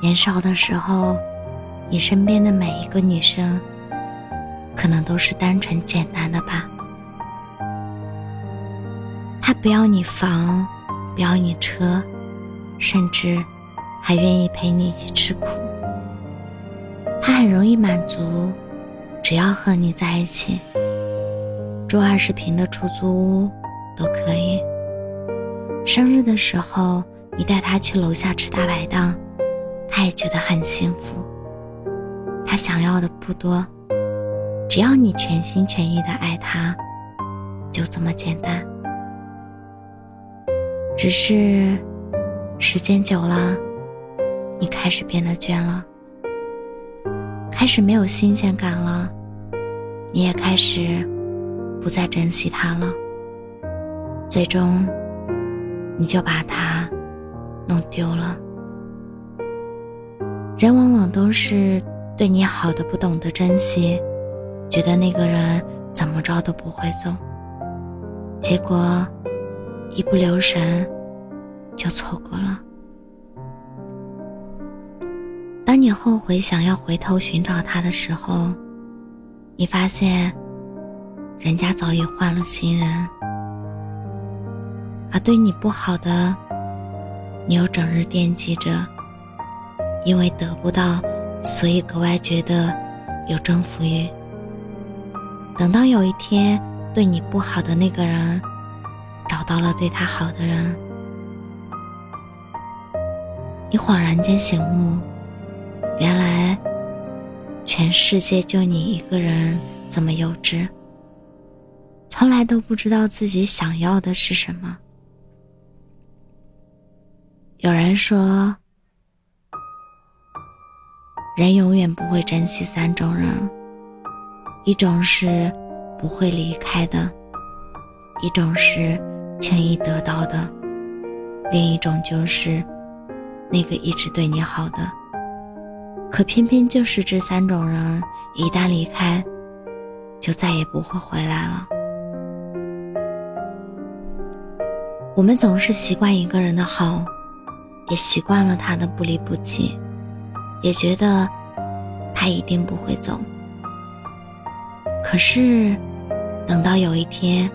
年少的时候，你身边的每一个女生，可能都是单纯简单的吧。她不要你房，不要你车，甚至还愿意陪你一起吃苦。她很容易满足，只要和你在一起，住二十平的出租屋都可以。生日的时候。你带她去楼下吃大排档，他也觉得很幸福。他想要的不多，只要你全心全意的爱他，就这么简单。只是时间久了，你开始变得倦了，开始没有新鲜感了，你也开始不再珍惜他了。最终，你就把他。弄丢了。人往往都是对你好的不懂得珍惜，觉得那个人怎么着都不会走，结果一不留神就错过了。当你后悔想要回头寻找他的时候，你发现人家早已换了新人，而对你不好的。你又整日惦记着，因为得不到，所以格外觉得有征服欲。等到有一天对你不好的那个人找到了对他好的人，你恍然间醒悟，原来全世界就你一个人这么幼稚，从来都不知道自己想要的是什么。有人说，人永远不会珍惜三种人：一种是不会离开的，一种是轻易得到的，另一种就是那个一直对你好的。可偏偏就是这三种人，一旦离开，就再也不会回来了。我们总是习惯一个人的好。也习惯了他的不离不弃，也觉得他一定不会走。可是，等到有一天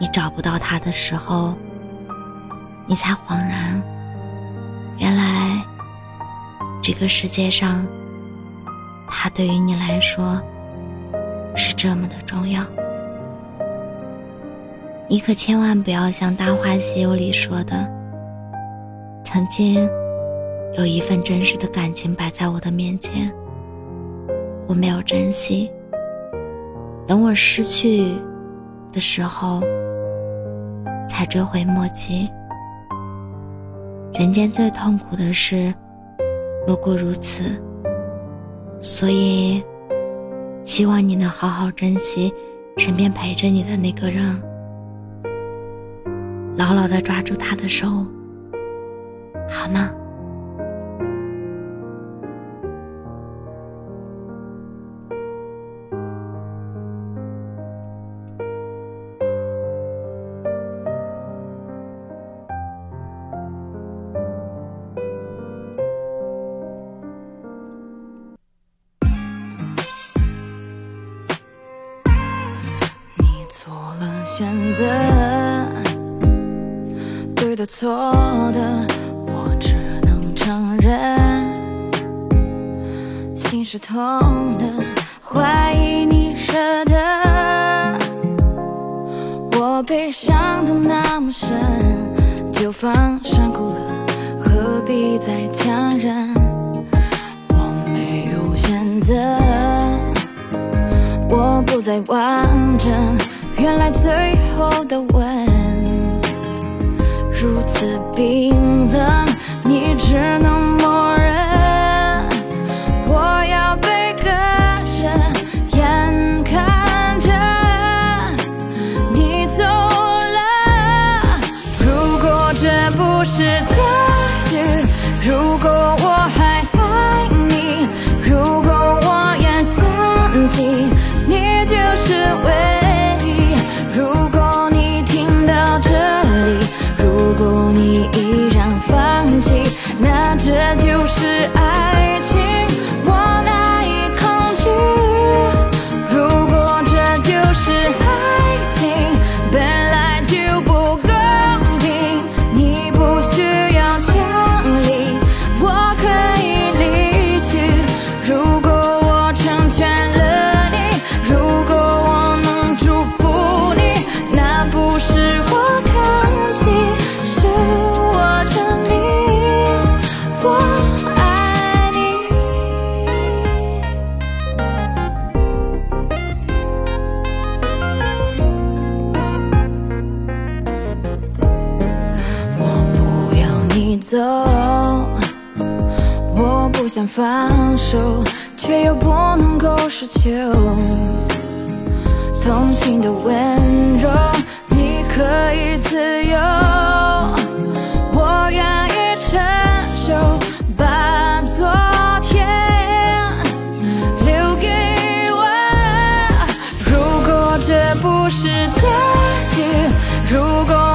你找不到他的时候，你才恍然，原来这个世界上，他对于你来说是这么的重要。你可千万不要像《大话西游》里说的。曾经有一份真实的感情摆在我的面前，我没有珍惜。等我失去的时候，才追悔莫及。人间最痛苦的事，莫过如此。所以，希望你能好好珍惜身边陪着你的那个人，牢牢的抓住他的手。好吗？做了选择，对的错的。我只能承认心是痛的，怀疑你舍得。我被伤的那么深，就放山谷了，何必再强忍？我没有选择，我不再完整。原来最后的吻如此冰冷，你只能。想放手却又不能够奢求同情的温柔你可以自由。我愿意承受把昨天留给我。如果这不是结局如果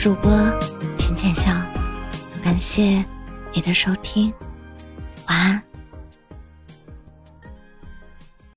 主播浅浅笑，感谢你的收听。